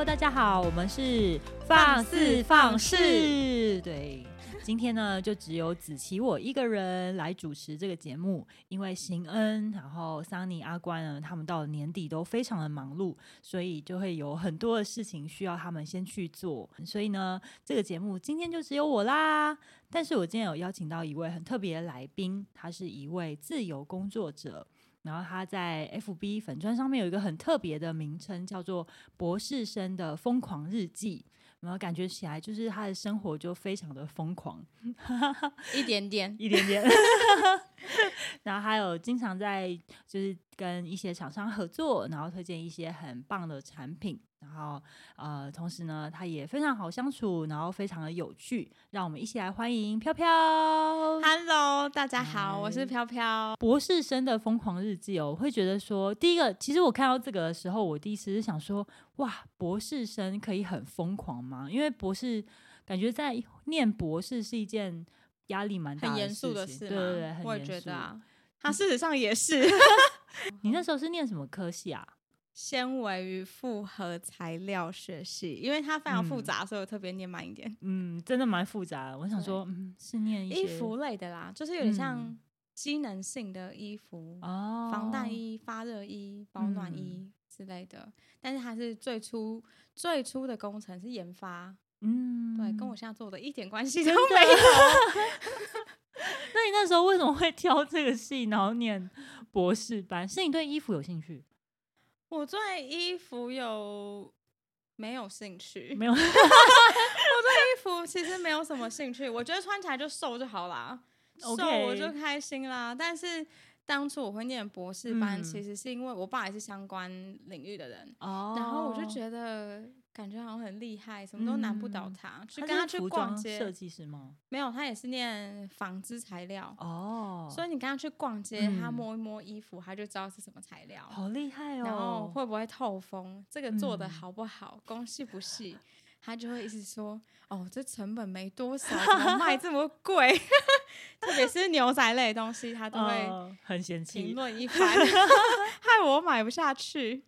Hello，大家好，我们是放肆放肆，对。今天呢，就只有子琪我一个人来主持这个节目，因为邢恩、然后桑尼、阿关呢，他们到了年底都非常的忙碌，所以就会有很多的事情需要他们先去做。所以呢，这个节目今天就只有我啦。但是我今天有邀请到一位很特别的来宾，他是一位自由工作者，然后他在 FB 粉砖上面有一个很特别的名称，叫做“博士生的疯狂日记”。然后感觉起来就是他的生活就非常的疯狂，一点点，一点点。然后还有经常在就是跟一些厂商合作，然后推荐一些很棒的产品。然后呃，同时呢，他也非常好相处，然后非常的有趣。让我们一起来欢迎飘飘。Hello，大家好，我是飘飘。博士生的疯狂日记哦，我会觉得说，第一个，其实我看到这个的时候，我第一次是想说，哇，博士生可以很疯狂吗？因为博士感觉在念博士是一件压力蛮大的、很严肃的事，对对对，很我也觉得啊。他事实上也是。你那时候是念什么科系啊？纤维与复合材料学系，因为它非常复杂，嗯、所以我特别念慢一点。嗯，真的蛮复杂的。我想说，嗯，是念衣服类的啦，就是有点像机能性的衣服，哦、嗯，防弹衣、发热衣、保暖衣之类的。嗯、但是它是最初最初的工程是研发，嗯，对，跟我现在做的一点关系都没有。那你那时候为什么会挑这个系，然后念博士班？是你对衣服有兴趣？我对衣服有没有兴趣？没有，我对衣服其实没有什么兴趣。我觉得穿起来就瘦就好啦.瘦我就开心啦。但是当初我会念博士班，其实是因为我爸也是相关领域的人，嗯、然后我就觉得。感觉好像很厉害，什么都难不倒他。嗯、去跟他去逛街，设计师吗？没有，他也是念纺织材料哦。所以你跟他去逛街，嗯、他摸一摸衣服，他就知道是什么材料。好厉害哦！然后会不会透风？这个做的好不好？工细不细？他就会一直说：“哦，这成本没多少，怎么卖这么贵？” 特别是牛仔类的东西，他都会很嫌弃，评论一番，害我买不下去。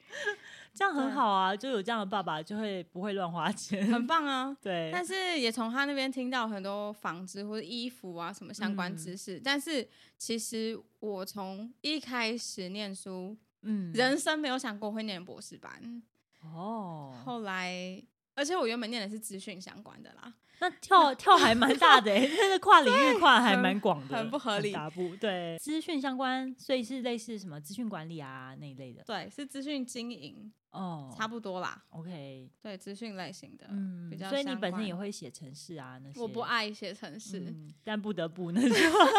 这样很好啊，就有这样的爸爸，就会不会乱花钱，很棒啊。对，但是也从他那边听到很多纺织或者衣服啊什么相关知识。嗯、但是其实我从一开始念书，嗯，人生没有想过会念博士班。哦，后来，而且我原本念的是资讯相关的啦。那跳跳还蛮大的，欸，那个跨领域跨还蛮广的，很不合理。对，资讯相关，所以是类似什么资讯管理啊那一类的。对，是资讯经营哦，差不多啦。OK，对，资讯类型的，嗯，比较。所以你本身也会写程式啊那些？我不爱写程式，嗯，但不得不那种。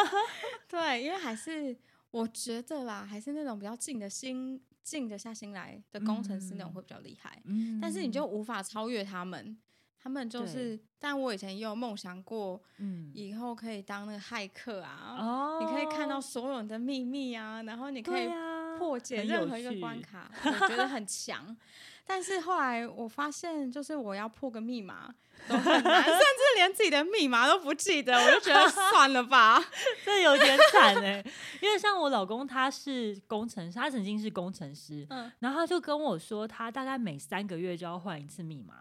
对，因为还是我觉得啦，还是那种比较近的心，静得下心来的工程师那种会比较厉害。嗯，但是你就无法超越他们。他们就是，但我以前也有梦想过，嗯，以后可以当那个骇客啊，哦，你可以看到所有人的秘密啊，然后你可以破解任何一个关卡，我觉得很强。但是后来我发现，就是我要破个密码都很难，甚至连自己的密码都不记得，我就觉得算了吧，这有点惨哎。因为像我老公他是工程师，他曾经是工程师，嗯，然后他就跟我说，他大概每三个月就要换一次密码。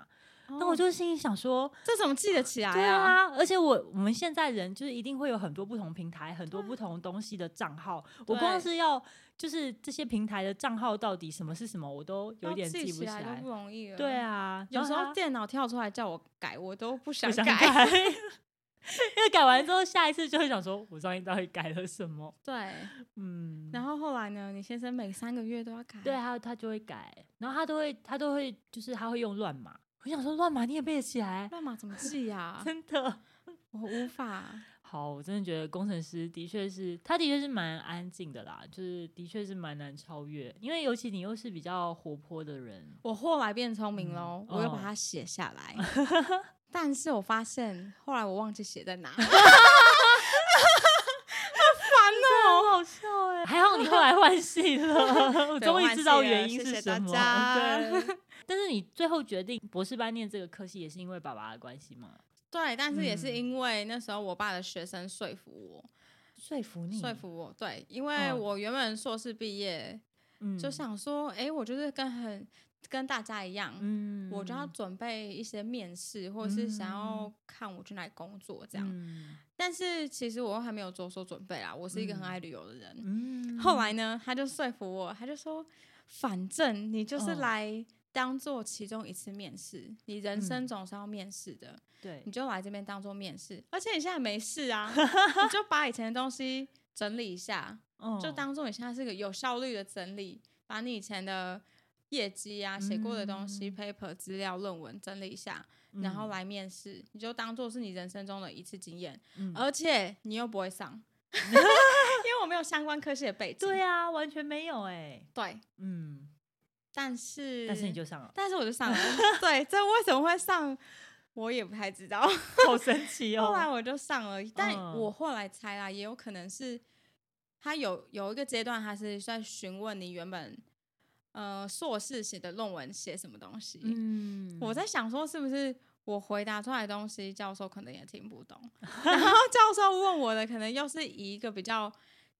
那我就心里想说，这怎么记得起来啊？对啊，而且我我们现在人就是一定会有很多不同平台、很多不同东西的账号。我光是要就是这些平台的账号到底什么是什么，我都有点记不起来，都不容易了。对啊，有时候电脑跳出来叫我改，我都不想改，因为改完之后下一次就会想说，我上一到底改了什么？对，嗯。然后后来呢？你先生每三个月都要改？对他，他就会改，然后他都会他都会就是他会用乱码。我想说乱码你也背得起来？乱码怎么记呀、啊？真的，我无法。好，我真的觉得工程师的确是，他的确是蛮安静的啦，就是的确是蛮难超越，因为尤其你又是比较活泼的人。我后来变聪明喽，嗯、我又把它写下来，哦、但是我发现后来我忘记写在哪，好烦哦，好笑哎，还好你后来换戏了，我终于知道原因是什么。谢谢大家。对。但是你最后决定博士班念这个科系，也是因为爸爸的关系吗？对，但是也是因为那时候我爸的学生说服我，说服你，说服我。对，因为我原本硕士毕业，嗯，就想说，哎，我就是跟很跟大家一样，嗯，我就要准备一些面试，或者是想要看我去哪里工作这样。嗯、但是其实我还没有着手准备啊，我是一个很爱旅游的人。嗯、后来呢，他就说服我，他就说，反正你就是来当做其中一次面试，哦、你人生总是要面试的，对、嗯，你就来这边当做面试，而且你现在没事啊，你就把以前的东西整理一下，哦、就当做你现在是个有效率的整理，把你以前的。业绩啊，写过的东西、嗯、paper 资料、论文整理一下，嗯、然后来面试，你就当做是你人生中的一次经验，嗯、而且你又不会上，因为我没有相关科系的背景。对啊，完全没有哎、欸。对，嗯，但是但是你就上了，但是我就上了。对，这为什么会上，我也不太知道，好神奇哦。后来我就上了，但我后来猜啦，也有可能是他有有一个阶段，他是在询问你原本。呃，硕士写的论文写什么东西？嗯，我在想说，是不是我回答出来的东西，教授可能也听不懂。然后教授问我的，可能又是以一个比较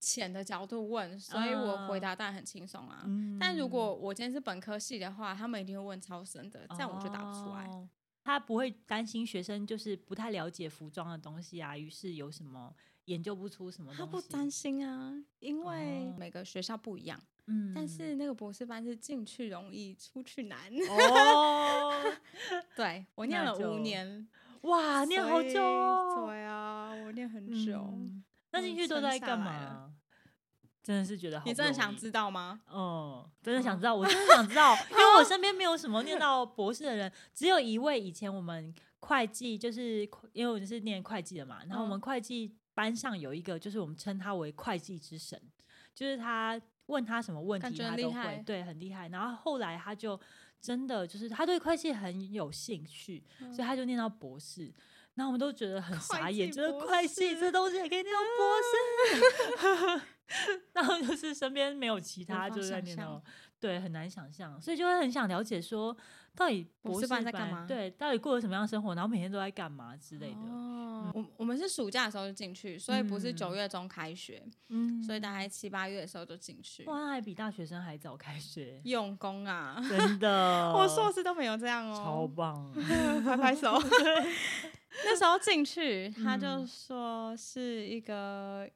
浅的角度问，所以我回答当然很轻松啊。嗯、但如果我今天是本科系的话，他们一定会问超深的，这样我就答不出来。哦、他不会担心学生就是不太了解服装的东西啊，于是有什么研究不出什么东西。他不担心啊，因为每个学校不一样。嗯，但是那个博士班是进去容易出去难哦。对，我念了五年，哇，念好久哦。对啊，我念很久。嗯、那进去都在干嘛？真的是觉得好。你真的想知道吗？嗯，真的想知道。我真的想知道，因为我身边没有什么念到博士的人，只有一位以前我们会计，就是因为我是念会计的嘛，然后我们会计班上有一个，就是我们称他为会计之神，就是他。问他什么问题，他都会，对，很厉害。然后后来他就真的就是他对会计很有兴趣，嗯、所以他就念到博士。然后我们都觉得很傻眼，觉得会计这东西也可以念到博士。啊、然后就是身边没有其他就在念到，对，很难想象，所以就会很想了解说，到底博士班在干嘛？对，到底过了什么样的生活？然后每天都在干嘛之类的。哦我我们是暑假的时候就进去，所以不是九月中开学，嗯，所以大概七八月的时候就进去。哇，那还比大学生还早开学，用功啊，真的，我硕士都没有这样哦，超棒，拍拍手。那时候进去，他就说是一个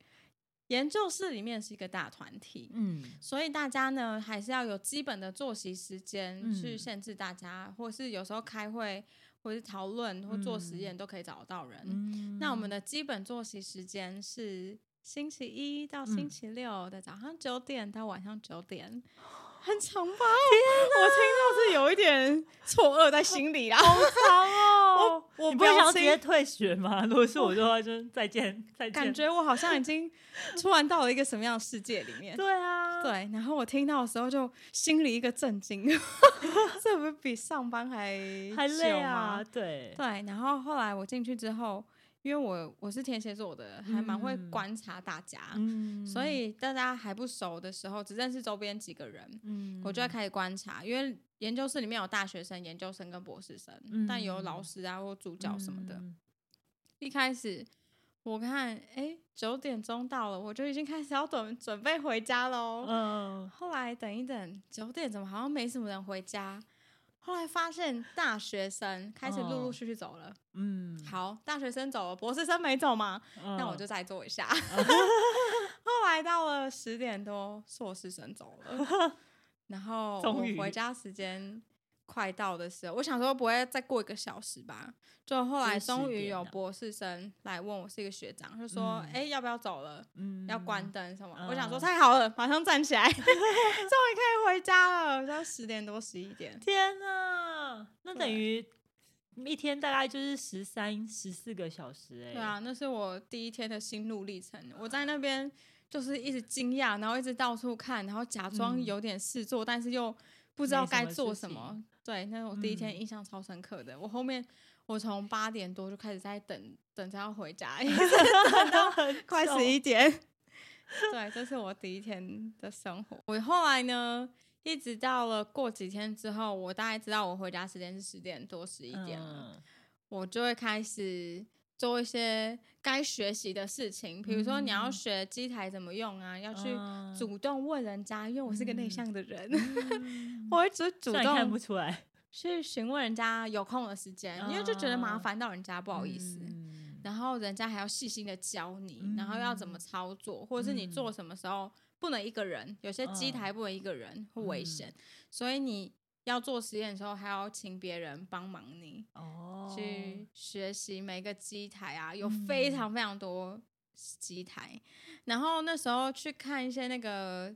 研究室里面是一个大团体，嗯，所以大家呢还是要有基本的作息时间去限制大家，或是有时候开会。或是讨论或做实验都可以找得到人。嗯、那我们的基本作息时间是星期一到星期六的早上九点到晚上九点。很长吧？哪我听到是有一点错愕在心里啦。好长哦！我我不想直接退学吗？如果是我的话，就再见再见。感觉我好像已经突然到了一个什么样的世界里面？对啊，对。然后我听到的时候，就心里一个震惊，这不是比上班还还累啊？对对。然后后来我进去之后。因为我我是天蝎座的，还蛮会观察大家，嗯、所以大家还不熟的时候，只认识周边几个人，嗯、我就会开始观察。因为研究室里面有大学生、研究生跟博士生，嗯、但有老师啊或助教什么的。嗯、一开始我看，哎，九点钟到了，我就已经开始要准准备回家喽。嗯、后来等一等，九点怎么好像没什么人回家？后来发现大学生开始陆陆续续走了，嗯，好，大学生走了，博士生没走吗？那、嗯、我就再坐一下。嗯、后来到了十点多，硕士生走了，然后我回家时间。快到的时候，我想说不会再过一个小时吧。就后来终于有博士生来问我，是一个学长，就说：“哎、嗯欸，要不要走了？嗯、要关灯什么？”嗯、我想说太好了，马上站起来，终于可以回家了。要十点多十一点，天哪！那等于一天大概就是十三十四个小时哎、欸。对啊，那是我第一天的心路历程。我在那边就是一直惊讶，然后一直到处看，然后假装有点事做，嗯、但是又不知道该做什么。对，那是我第一天印象超深刻的。嗯、我后面我从八点多就开始在等，等着要回家，一直等到 快十一点。对，这是我第一天的生活。我后来呢，一直到了过几天之后，我大概知道我回家时间是十点多十一点了，嗯、我就会开始做一些该学习的事情，比如说你要学机台怎么用啊，要去主动问人家，因为我是个内向的人，我会主主动看不出来。去询问人家有空的时间，因为就觉得麻烦到人家不好意思，然后人家还要细心的教你，然后要怎么操作，或者是你做什么时候不能一个人，有些机台不能一个人会危险，所以你。要做实验的时候，还要请别人帮忙你哦，去学习每个机台啊，有非常非常多机台。嗯、然后那时候去看一些那个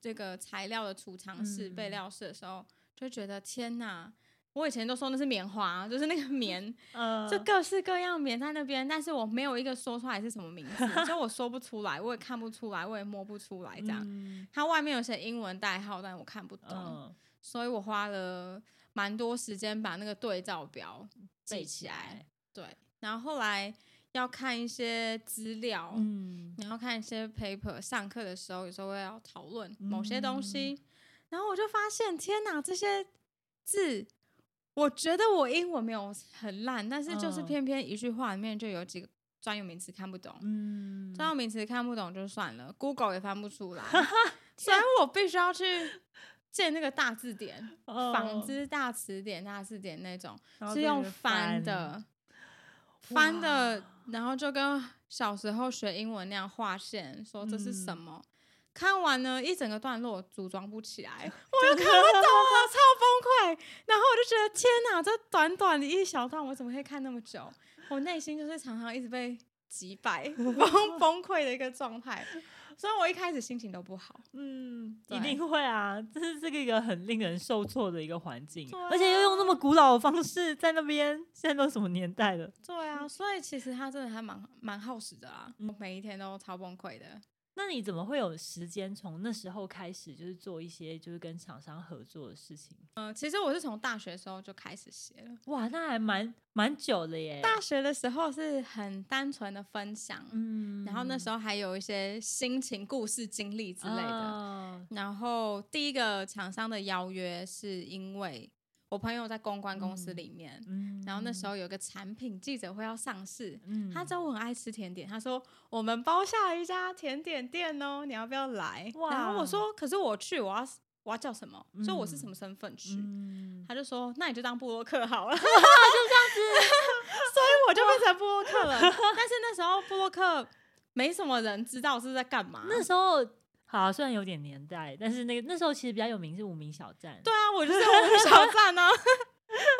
这个材料的储藏室、备料室的时候，就觉得天哪！我以前都说那是棉花，就是那个 棉，呃、就各式各样棉在那边，但是我没有一个说出来是什么名字，所以我说不出来，我也看不出来，我也摸不出来。这样，嗯、它外面有些英文代号，但我看不懂。呃所以我花了蛮多时间把那个对照表背起来，对，然后后来要看一些资料，嗯，然后看一些 paper，上课的时候有时候会要讨论某些东西，嗯、然后我就发现，天哪，这些字，我觉得我英文没有很烂，但是就是偏偏一句话里面就有几个专有名词看不懂，嗯，专有名词看不懂就算了，Google 也翻不出来，所以我必须要去。借那个大字典，纺织大词典、大字典那种，是用翻的，翻的，然后就跟小时候学英文那样划线，说这是什么？看完了一整个段落组装不起来，我又看不懂了，超崩溃。然后我就觉得天哪，这短短的一小段，我怎么可以看那么久？我内心就是常常一直被击败、崩崩溃的一个状态。所以我一开始心情都不好，嗯，一定会啊，这是这个一个很令人受挫的一个环境，啊、而且又用那么古老的方式在那边，现在都什么年代了？对啊，所以其实他真的还蛮蛮耗时的啊，我每一天都超崩溃的。那你怎么会有时间从那时候开始，就是做一些就是跟厂商合作的事情？嗯，其实我是从大学的时候就开始写了。哇，那还蛮蛮久的耶。大学的时候是很单纯的分享，嗯，然后那时候还有一些心情、故事、经历之类的。哦，然后第一个厂商的邀约是因为。我朋友在公关公司里面，然后那时候有个产品记者会要上市，嗯、他知道我很爱吃甜点，他说我们包下一家甜点店哦，你要不要来？然后我说可是我去，我要我要叫什么？所以、我是什么身份去？嗯、他就说那你就当布洛克好了，就这样子，所以我就变成布洛克了。但是那时候布洛克没什么人知道是在干嘛，那时候。好，虽然有点年代，但是那个那时候其实比较有名是无名小站。对啊，我就是无名小站呢、啊。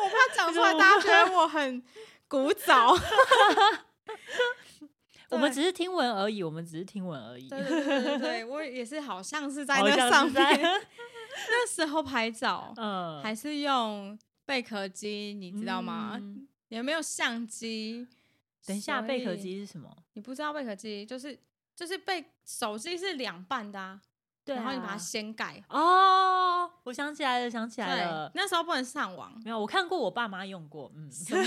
我怕讲出来 大家觉得我很古早。我们只是听闻而已，我们只是听闻而已。对对对对对，我也是好像是在那上面。那时候拍照，嗯，还是用贝壳机，你知道吗？嗯、有没有相机？等一下，贝壳机是什么？你不知道贝壳机就是。就是被手机是两半的啊，对啊，然后你把它掀盖哦，我想起来了，想起来了，那时候不能上网，没有，我看过我爸妈用过，嗯，什 么？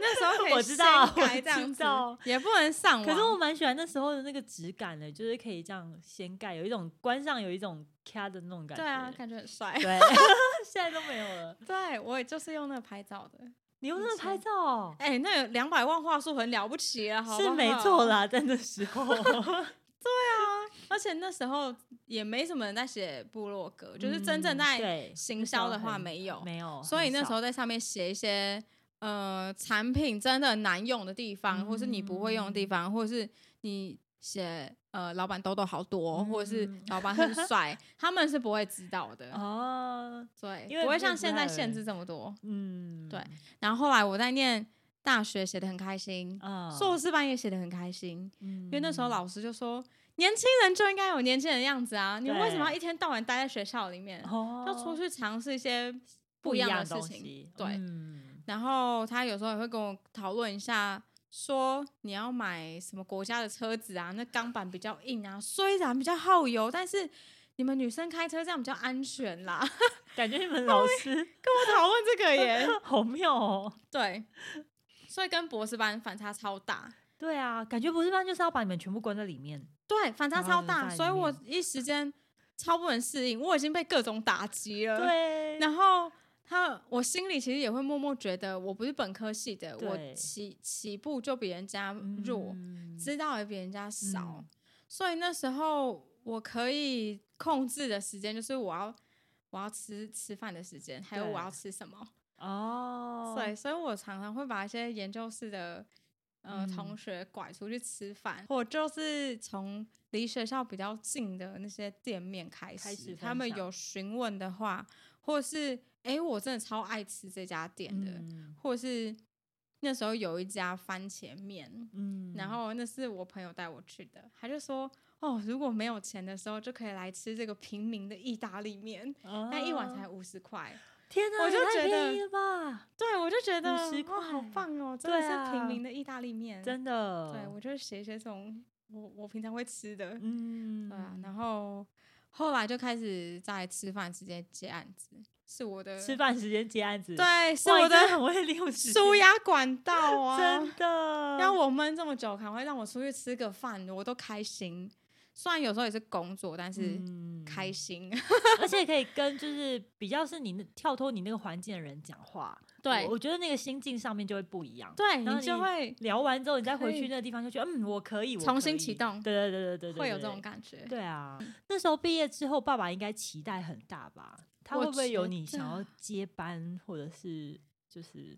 那时候可以掀盖这样子，也不能上网。可是我蛮喜欢那时候的那个质感的，就是可以这样掀盖，有一种关上有一种咔的那种感觉，对啊，感觉很帅。对，现在都没有了。对，我也就是用那个拍照的。你用那个拍照？哎、欸，那有两百万画素很了不起啊？是没错啦，在那时候。对啊，而且那时候也没什么人在写部落格，嗯、就是真正在行销的话没有，没有。所以那时候在上面写一些呃产品真的难用的地方，嗯、或是你不会用的地方，或是你写。呃，老板痘痘好多，嗯、或者是老板很帅，他们是不会知道的哦。对，因为不会像现在限制这么多。嗯，对。然后后来我在念大学，写的很开心，嗯、硕士班也写的很开心。嗯、因为那时候老师就说，年轻人就应该有年轻人的样子啊，对你为什么要一天到晚待在学校里面？哦、要出去尝试一些不一样的事情。对。嗯、然后他有时候也会跟我讨论一下。说你要买什么国家的车子啊？那钢板比较硬啊，虽然比较耗油，但是你们女生开车这样比较安全啦。感觉你们老师 跟我讨论这个耶，好妙哦。对，所以跟博士班反差超大。对啊，感觉博士班就是要把你们全部关在里面。对，反差超大，所以我一时间超不能适应。我已经被各种打击了。对，然后。他我心里其实也会默默觉得，我不是本科系的，我起起步就比人家弱，嗯、知道也比人家少，嗯、所以那时候我可以控制的时间就是我要我要吃吃饭的时间，还有我要吃什么。哦，对，所以我常常会把一些研究室的。呃，同学拐出去吃饭，或、嗯、就是从离学校比较近的那些店面开始，开始他们有询问的话，或是哎、欸，我真的超爱吃这家店的，嗯、或是那时候有一家番茄面，嗯，然后那是我朋友带我去的，他就说，哦，如果没有钱的时候，就可以来吃这个平民的意大利面，那、哦、一碗才五十块。天哪，我就觉得太便宜了吧？对，我就觉得哇，好棒哦！真的是平民的意大利面，真的。对，我就写一些这种我我平常会吃的，嗯，对啊。然后后来就开始在吃饭时间接案子，是我的吃饭时间接案子，对，是我的很会利用舒压管道啊，真的。让我闷这么久，赶快让我出去吃个饭，我都开心。虽然有时候也是工作，但是开心，嗯、而且 可以跟就是比较是你跳脱你那个环境的人讲话。对，我觉得那个心境上面就会不一样。对，你就会聊完之后，你再回去那个地方就觉得，嗯，我可以，我可以重新启动。对对对对对对，会有这种感觉。对啊，那时候毕业之后，爸爸应该期待很大吧？他会不会有你想要接班，或者是就是？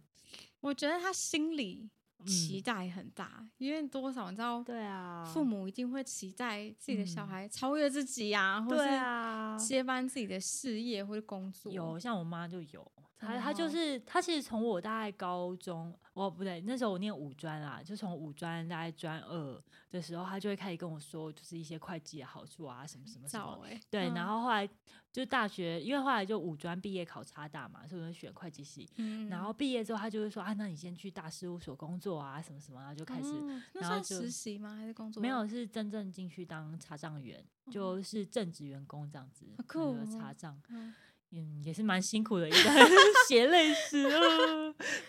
我觉得他心里。期待很大，嗯、因为多少你知道？对啊，父母一定会期待自己的小孩超越自己呀、或者是接班自己的事业或者工作。有，像我妈就有。她她就是她，其实从我大概高中，哦不对，那时候我念五专啊，就从五专大概专二的时候，他就会开始跟我说，就是一些会计的好处啊，什么什么什么。欸、对，嗯、然后后来就大学，因为后来就五专毕业考差大嘛，所以我就选会计系。嗯、然后毕业之后，他就会说啊，那你先去大事务所工作啊，什么什么，然后就开始，嗯、然后就实习吗？还是工作？没有，是真正进去当查账员，嗯、就是正职员工这样子，酷哦、查账。嗯嗯，也是蛮辛苦的一个 血泪史啊。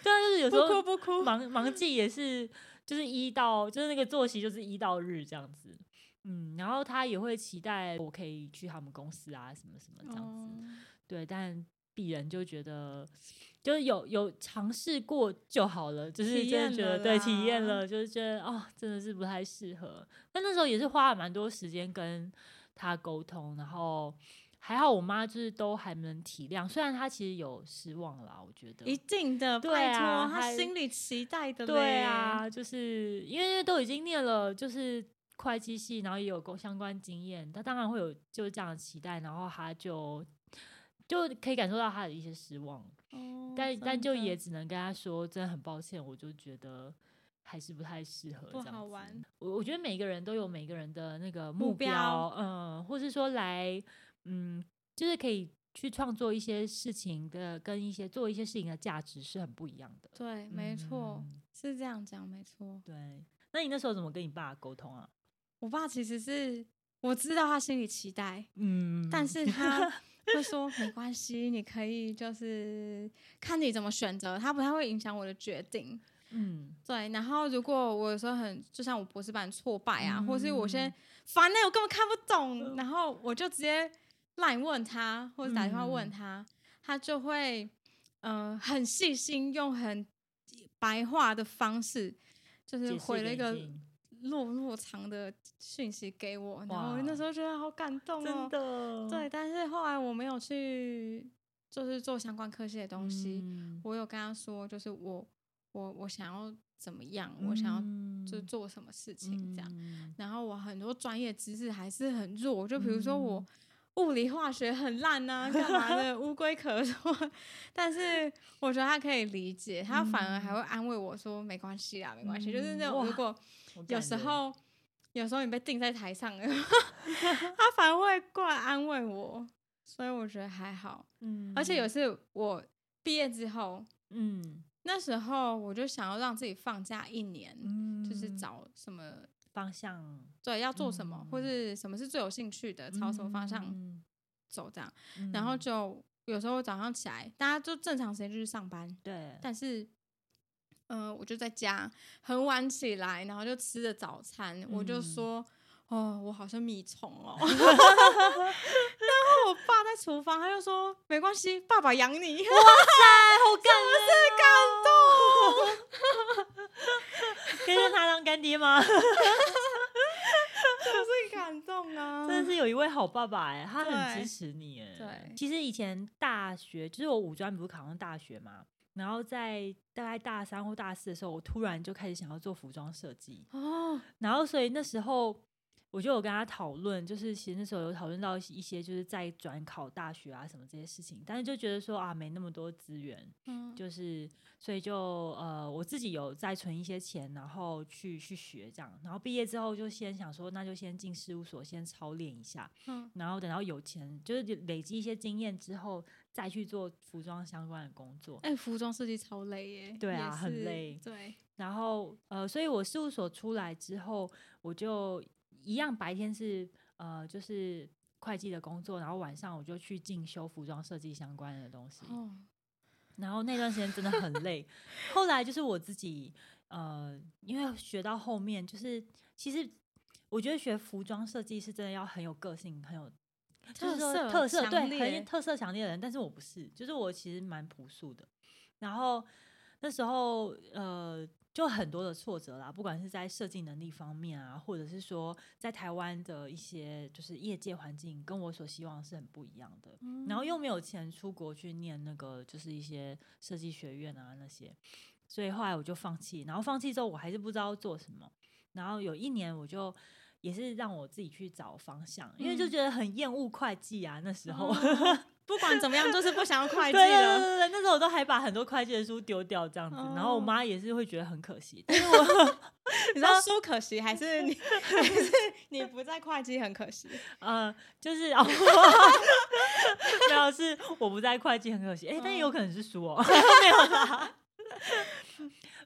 对啊，就是有时候不哭不哭，忙忙季也是，就是一到就是那个作息就是一到日这样子。嗯，然后他也会期待我可以去他们公司啊，什么什么这样子。嗯、对，但鄙人就觉得，就是有有尝试过就好了，就是真的觉得对体验了，就是觉得哦，真的是不太适合。但那时候也是花了蛮多时间跟他沟通，然后。还好我妈就是都还能体谅，虽然她其实有失望啦，我觉得一定的，对啊，她心里期待的，对啊，就是因为都已经念了就是会计系，然后也有过相关经验，她当然会有就是这样的期待，然后她就就可以感受到她的一些失望，哦、但但就也只能跟她说，真的很抱歉，我就觉得还是不太适合这样子，不好玩。我我觉得每个人都有每个人的那个目标，目标嗯，或是说来。嗯，就是可以去创作一些事情的，跟一些做一些事情的价值是很不一样的。对，没错，嗯、是这样讲，没错。对，那你那时候怎么跟你爸沟通啊？我爸其实是我知道他心里期待，嗯，但是他 会说没关系，你可以就是看你怎么选择，他不太会影响我的决定。嗯，对。然后如果我有时候很，就像我博士班挫败啊，嗯、或是我现在烦了，我根本看不懂，嗯、然后我就直接。来问他，或者打电话问他，嗯、他就会，嗯、呃，很细心，用很白话的方式，就是回了一个落落长的讯息给我，然后那时候觉得好感动哦，真的，对。但是后来我没有去，就是做相关科系的东西，嗯、我有跟他说，就是我我我想要怎么样，嗯、我想要就是做什么事情这样，嗯、然后我很多专业知识还是很弱，就比如说我。嗯物理化学很烂呐、啊，干嘛的？乌龟壳说，但是 我觉得他可以理解，他反而还会安慰我说：“没关系啦，没关系。嗯”就是那种如果有时候，有时候你被定在台上了，他反而会过来安慰我，所以我觉得还好。嗯，而且有次我毕业之后，嗯，那时候我就想要让自己放假一年，嗯，就是找什么。方向对，要做什么，嗯、或是什么是最有兴趣的，朝什么方向走这样。嗯、然后就有时候早上起来，大家就正常时间就去上班，对。但是，嗯、呃，我就在家很晚起来，然后就吃着早餐，嗯、我就说哦，我好像米虫哦。然后我爸在厨房，他就说没关系，爸爸养你。哇塞，好感 人，是感动。可以让他当干爹吗？就是感动啊！真的是有一位好爸爸哎，他很支持你哎。对，其实以前大学就是我五专不是考上大学嘛，然后在大概大三或大四的时候，我突然就开始想要做服装设计哦，然后所以那时候。我就有跟他讨论，就是其实那时候有讨论到一些，就是在转考大学啊什么这些事情，但是就觉得说啊，没那么多资源，嗯，就是所以就呃我自己有再存一些钱，然后去去学这样，然后毕业之后就先想说，那就先进事务所先操练一下，嗯，然后等到有钱，就是累积一些经验之后，再去做服装相关的工作。哎，服装设计超累耶，对啊，很累，对。然后呃，所以我事务所出来之后，我就。一样，白天是呃，就是会计的工作，然后晚上我就去进修服装设计相关的东西。哦。然后那段时间真的很累。后来就是我自己呃，因为学到后面，就是其实我觉得学服装设计是真的要很有个性，很有就是说特色，对，很特色强烈的人。但是我不是，就是我其实蛮朴素的。然后那时候呃。就很多的挫折啦，不管是在设计能力方面啊，或者是说在台湾的一些就是业界环境，跟我所希望是很不一样的。嗯。然后又没有钱出国去念那个，就是一些设计学院啊那些，所以后来我就放弃。然后放弃之后，我还是不知道做什么。然后有一年，我就也是让我自己去找方向，因为就觉得很厌恶会计啊，那时候。嗯不管怎么样，就是不想要会计了。对对对对，那时候我都还把很多会计的书丢掉，这样子。哦、然后我妈也是会觉得很可惜。但是我你知道书可惜，还是你 还是你不在会计很可惜？嗯，就是哦，没有是我不在会计很可惜。哎、欸，但也有可能是书哦，哦没有啦。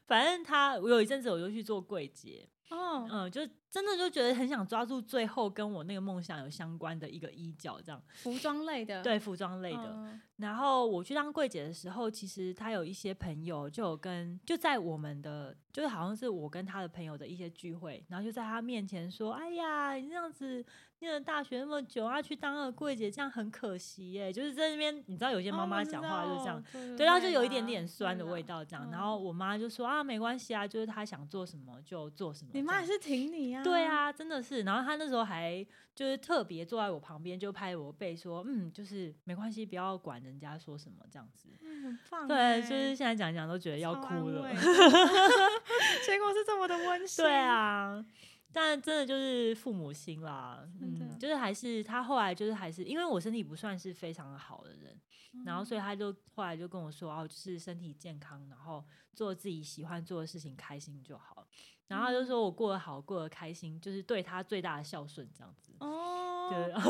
反正他，我有一阵子我就去做柜姐。哦，嗯，就真的就觉得很想抓住最后跟我那个梦想有相关的一个衣角，这样服装类的，对，服装类的。嗯、然后我去当柜姐的时候，其实他有一些朋友就有跟就在我们的，就是好像是我跟他的朋友的一些聚会，然后就在他面前说：“哎呀，你这样子念了大学那么久，要去当个柜姐，这样很可惜耶。”就是在那边，你知道有些妈妈讲话就是这样，哦、对，然后就有一点点酸的味道，这样。然后我妈就说：“啊，没关系啊，就是她想做什么就做什么。”你妈也是挺你啊？对啊，真的是。然后她那时候还就是特别坐在我旁边，就拍我背说：“嗯，就是没关系，不要管人家说什么这样子。嗯”很棒。对，就是现在讲讲都觉得要哭了。结果是这么的温馨。对啊，但真的就是父母心啦。嗯，就是还是他后来就是还是因为我身体不算是非常好的人，嗯、然后所以他就后来就跟我说：“哦，就是身体健康，然后做自己喜欢做的事情，开心就好。”然后他就说我过得好，过得开心，就是对他最大的孝顺，这样子。哦，对，天哪，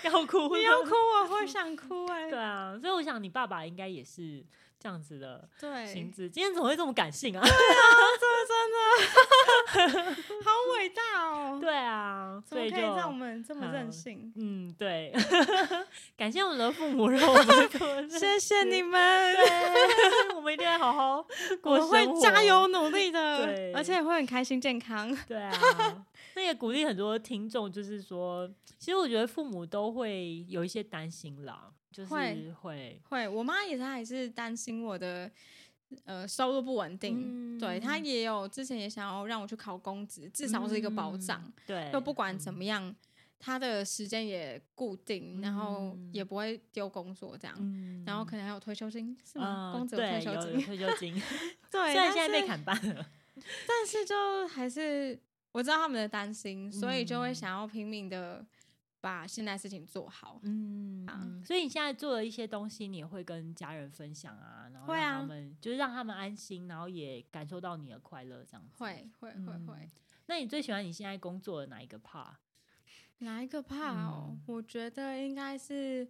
不 要哭，要哭，不要哭，我会想哭哎。对啊，所以我想你爸爸应该也是这样子的，对，心智。今天怎么会这么感性啊？对啊，真的真的，好伟大哦。对啊，所以就让我们这么任性。嗯，对，感谢我们的父母，让我们谢谢你们，我们一定要好好过生活。会加油努力的，对，而且也会很开心健康。对啊，那也鼓励很多听众，就是说，其实我觉得父母都会有一些担心啦，就是会会，会。我妈也是，还是担心我的呃收入不稳定。嗯、对，她也有之前也想要让我去考公职，至少是一个保障。嗯、对，就不管怎么样，她的时间也固定，然后也不会丢工作这样。嗯、然后可能还有退休金，是吗？公职、嗯、退休金，退休金。对，虽然现在被砍半了，但是就还是我知道他们的担心，所以就会想要拼命的把现在事情做好。嗯，啊、所以你现在做的一些东西，你也会跟家人分享啊，然后让他们、啊、就是让他们安心，然后也感受到你的快乐，这样子。会会会会、嗯。那你最喜欢你现在工作的哪一个 part？哪一个 part 哦？嗯、我觉得应该是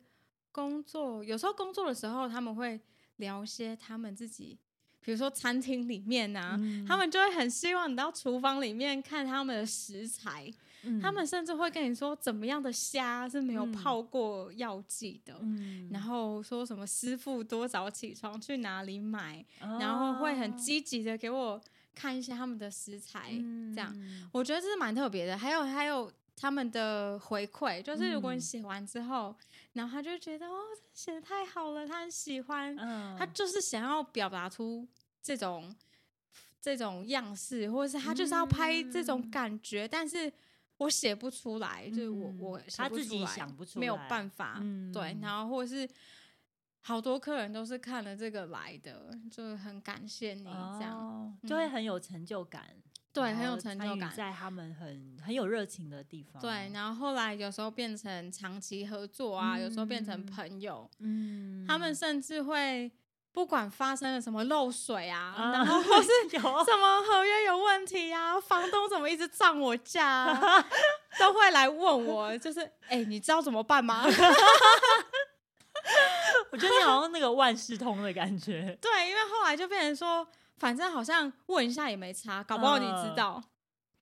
工作。有时候工作的时候，他们会聊些他们自己。比如说餐厅里面呐、啊，嗯、他们就会很希望你到厨房里面看他们的食材，嗯、他们甚至会跟你说怎么样的虾是没有泡过药剂的，嗯、然后说什么师傅多早起床去哪里买，嗯、然后会很积极的给我看一些他们的食材，这样、嗯、我觉得这是蛮特别的。还有还有他们的回馈，就是如果你写完之后，嗯、然后他就觉得哦，写的太好了，他很喜欢，嗯、他就是想要表达出这种这种样式，或者是他就是要拍这种感觉，嗯、但是我写不出来，嗯、就是我我他自己想不出来，没有办法，嗯、对，然后或者是。好多客人都是看了这个来的，就很感谢你这样，就会很有成就感。对，很有成就感，在他们很很有热情的地方。对，然后后来有时候变成长期合作啊，嗯、有时候变成朋友。嗯，他们甚至会不管发生了什么漏水啊，嗯、然后或是 什么合约有问题啊，房东怎么一直涨我价、啊，都会来问我，就是哎、欸，你知道怎么办吗？我觉得你好像那个万事通的感觉。对，因为后来就变成说，反正好像问一下也没差，搞不好你知道。呃、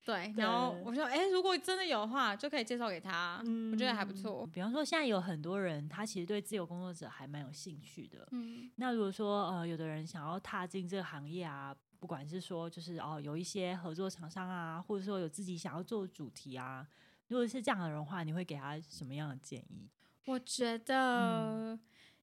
对，然后我说，哎、欸，如果真的有的话，就可以介绍给他。嗯，我觉得还不错。比方说，现在有很多人，他其实对自由工作者还蛮有兴趣的。嗯，那如果说呃，有的人想要踏进这个行业啊，不管是说就是哦，有一些合作厂商啊，或者说有自己想要做的主题啊，如果是这样的人的话，你会给他什么样的建议？我觉得。嗯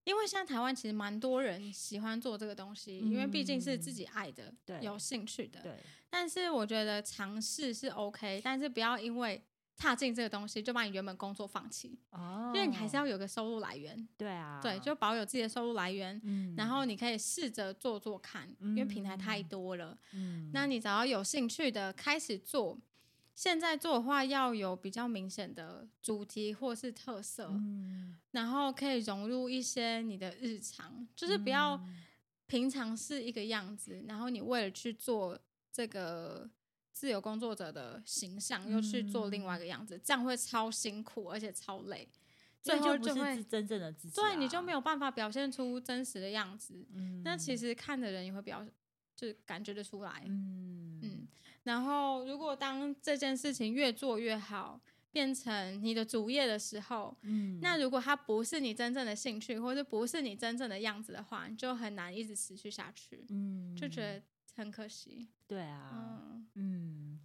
因为现在台湾其实蛮多人喜欢做这个东西，嗯、因为毕竟是自己爱的、对有兴趣的。对。但是我觉得尝试是 OK，但是不要因为踏进这个东西就把你原本工作放弃。哦。因为你还是要有个收入来源。对啊。对，就保有自己的收入来源。嗯。然后你可以试着做做看，嗯、因为平台太多了。嗯。那你只要有兴趣的开始做。现在做的话要有比较明显的主题或是特色，嗯、然后可以融入一些你的日常，就是不要平常是一个样子，嗯、然后你为了去做这个自由工作者的形象，嗯、又去做另外一个样子，这样会超辛苦而且超累，最后就会是真正的自己，对，你就没有办法表现出真实的样子。嗯、那其实看的人也会比较，就感觉得出来。嗯。嗯然后，如果当这件事情越做越好，变成你的主业的时候，嗯，那如果它不是你真正的兴趣，或者不是你真正的样子的话，你就很难一直持续下去，嗯，就觉得很可惜。对啊，嗯，嗯，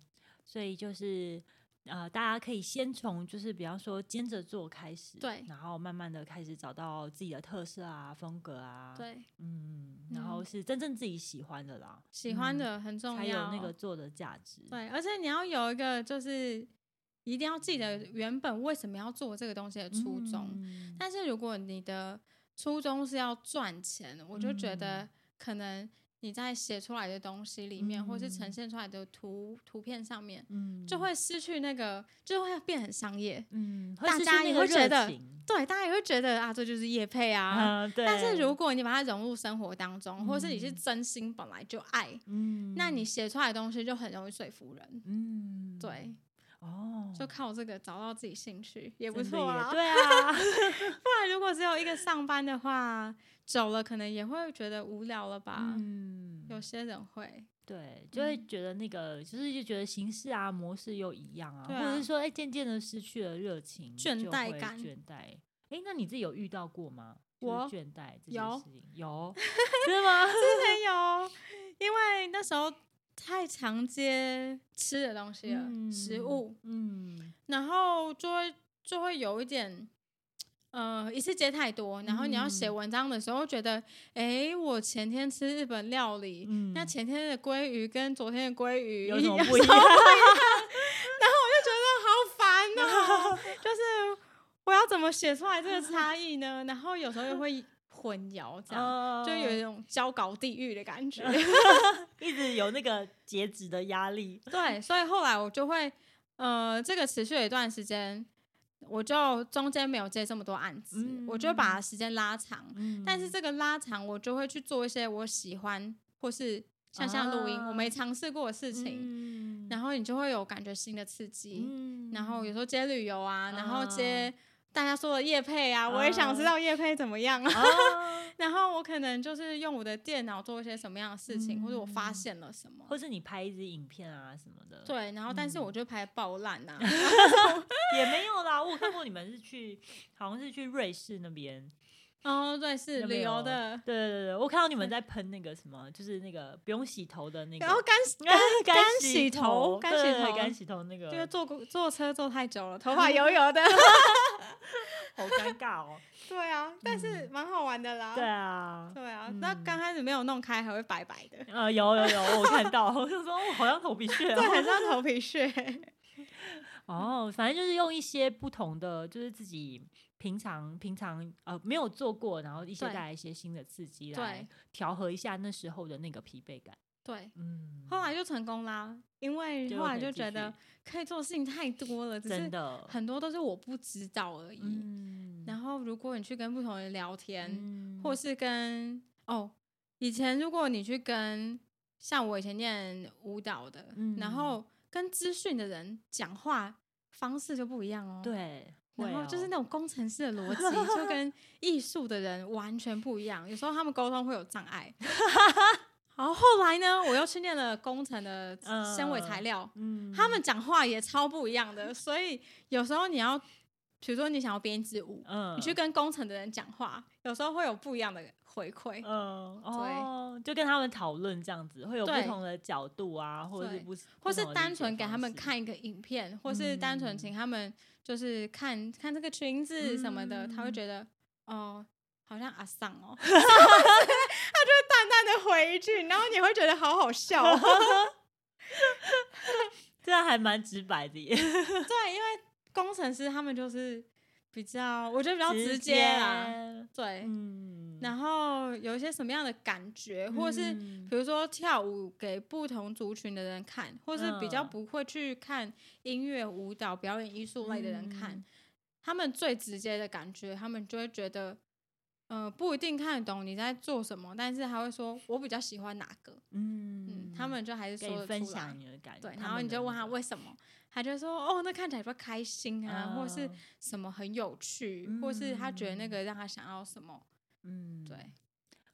所以就是。呃，大家可以先从就是比方说兼着做开始，对，然后慢慢的开始找到自己的特色啊、风格啊，对，嗯，然后是真正自己喜欢的啦，喜欢的很重要，才有那个做的价值。对，而且你要有一个就是一定要记得原本为什么要做这个东西的初衷。嗯，但是如果你的初衷是要赚钱，我就觉得可能。你在写出来的东西里面，嗯、或是呈现出来的图图片上面，嗯、就会失去那个，就会变很商业。嗯，大家也会觉得，对，大家也会觉得啊，这就是叶配啊。嗯、但是如果你把它融入生活当中，嗯、或是你是真心本来就爱，嗯，那你写出来的东西就很容易说服人。嗯，对。哦，就靠这个找到自己兴趣也不错啊。对啊，不然如果只有一个上班的话，久了可能也会觉得无聊了吧。嗯，有些人会，对，就会觉得那个，就是就觉得形式啊、模式又一样啊，或者是说，哎，渐渐的失去了热情、倦怠感、倦怠。哎，那你自己有遇到过吗？我倦怠这件事情有，是吗？之前有，因为那时候。太常接吃的东西了，嗯、食物，嗯，然后就会就会有一点，呃，一次接太多，然后你要写文章的时候，觉得，哎、嗯，我前天吃日本料理，嗯、那前天的鲑鱼跟昨天的鲑鱼有什么不一样？然后我就觉得好烦哦，就是我要怎么写出来这个差异呢？然后有时候又会。混淆这样，uh, 就有一种交稿地狱的感觉，一直有那个截止的压力。对，所以后来我就会，呃，这个持续了一段时间，我就中间没有接这么多案子，嗯、我就把时间拉长。嗯、但是这个拉长，我就会去做一些我喜欢或是像像录音、uh, 我没尝试过的事情，嗯、然后你就会有感觉新的刺激。嗯、然后有时候接旅游啊，uh, 然后接。大家说的叶配啊，我也想知道叶配怎么样啊。Uh, 然后我可能就是用我的电脑做一些什么样的事情，嗯、或者我发现了什么，或是你拍一支影片啊什么的。对，然后但是我就拍爆烂呐，也没有啦。我看过你们是去，好像是去瑞士那边 哦，对，是旅游的。对对对，我看到你们在喷那个什么，就是那个不用洗头的那个，然后干干干洗头，干洗头，干洗头那个，因为坐坐车坐太久了，头发油油的，好尴尬哦。对啊，但是蛮好玩的啦。对啊，对啊，那刚开始没有弄开，还会白白的。呃，有有有，我看到，我就说好像头皮屑，对，很像头皮屑。哦，反正就是用一些不同的，就是自己平常平常呃没有做过，然后一些带来一些新的刺激来调和一下那时候的那个疲惫感。对，嗯，后来就成功啦，因为后来就觉得可以做的事情太多了，真的很多都是我不知道而已。嗯，然后如果你去跟不同人聊天，嗯、或是跟哦，以前如果你去跟像我以前念舞蹈的，嗯、然后。跟资讯的人讲话方式就不一样哦。对，然后就是那种工程师的逻辑，就 跟艺术的人完全不一样。有时候他们沟通会有障碍。然后后来呢，我又去念了工程的纤维材料，嗯，他们讲话也超不一样的。所以有时候你要，比如说你想要编一支舞，嗯，你去跟工程的人讲话，有时候会有不一样的回馈，嗯，哦，就跟他们讨论这样子，会有不同的角度啊，或者是不，或是单纯给他们看一个影片，或是单纯请他们就是看看这个裙子什么的，他会觉得哦，好像阿桑哦 的回一句，然后你会觉得好好笑，这样还蛮直白的耶，对，因为工程师他们就是。比较，我觉得比较直接啦，对，嗯，然后有一些什么样的感觉，或者是比如说跳舞给不同族群的人看，或是比较不会去看音乐、舞蹈、表演艺术类的人看，嗯、他们最直接的感觉，他们就会觉得，呃，不一定看得懂你在做什么，但是他会说，我比较喜欢哪个，嗯，嗯，他们就还是说分享你的感觉，对，然后你就问他为什么。他就说：“哦，那看起来比较开心啊，嗯、或是什么很有趣，嗯、或是他觉得那个让他想要什么。”嗯，对，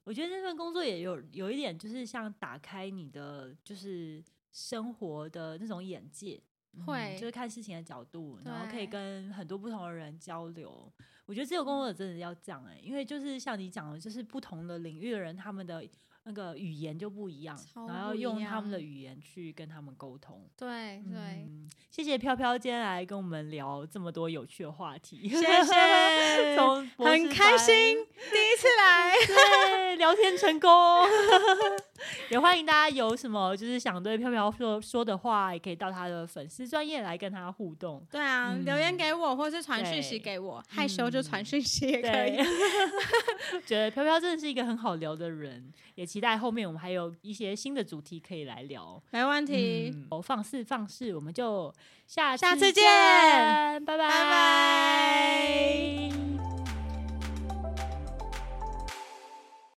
我觉得这份工作也有有一点，就是像打开你的就是生活的那种眼界，会、嗯、就是看事情的角度，然后可以跟很多不同的人交流。我觉得这个工作真的要这样哎、欸，因为就是像你讲的，就是不同的领域的人，他们的。那个语言就不一样，然后用他们的语言去跟他们沟通。对对、嗯，谢谢飘飘今天来跟我们聊这么多有趣的话题，谢谢，从很开心第一次来，对，聊天成功。也欢迎大家有什么就是想对飘飘说说的话，也可以到他的粉丝专业来跟他互动。对啊，嗯、留言给我，或是传讯息给我，害羞就传讯息也可以。觉得飘飘真的是一个很好聊的人，也期待后面我们还有一些新的主题可以来聊。没问题，嗯、放肆放肆，我们就下下次见，拜拜拜拜。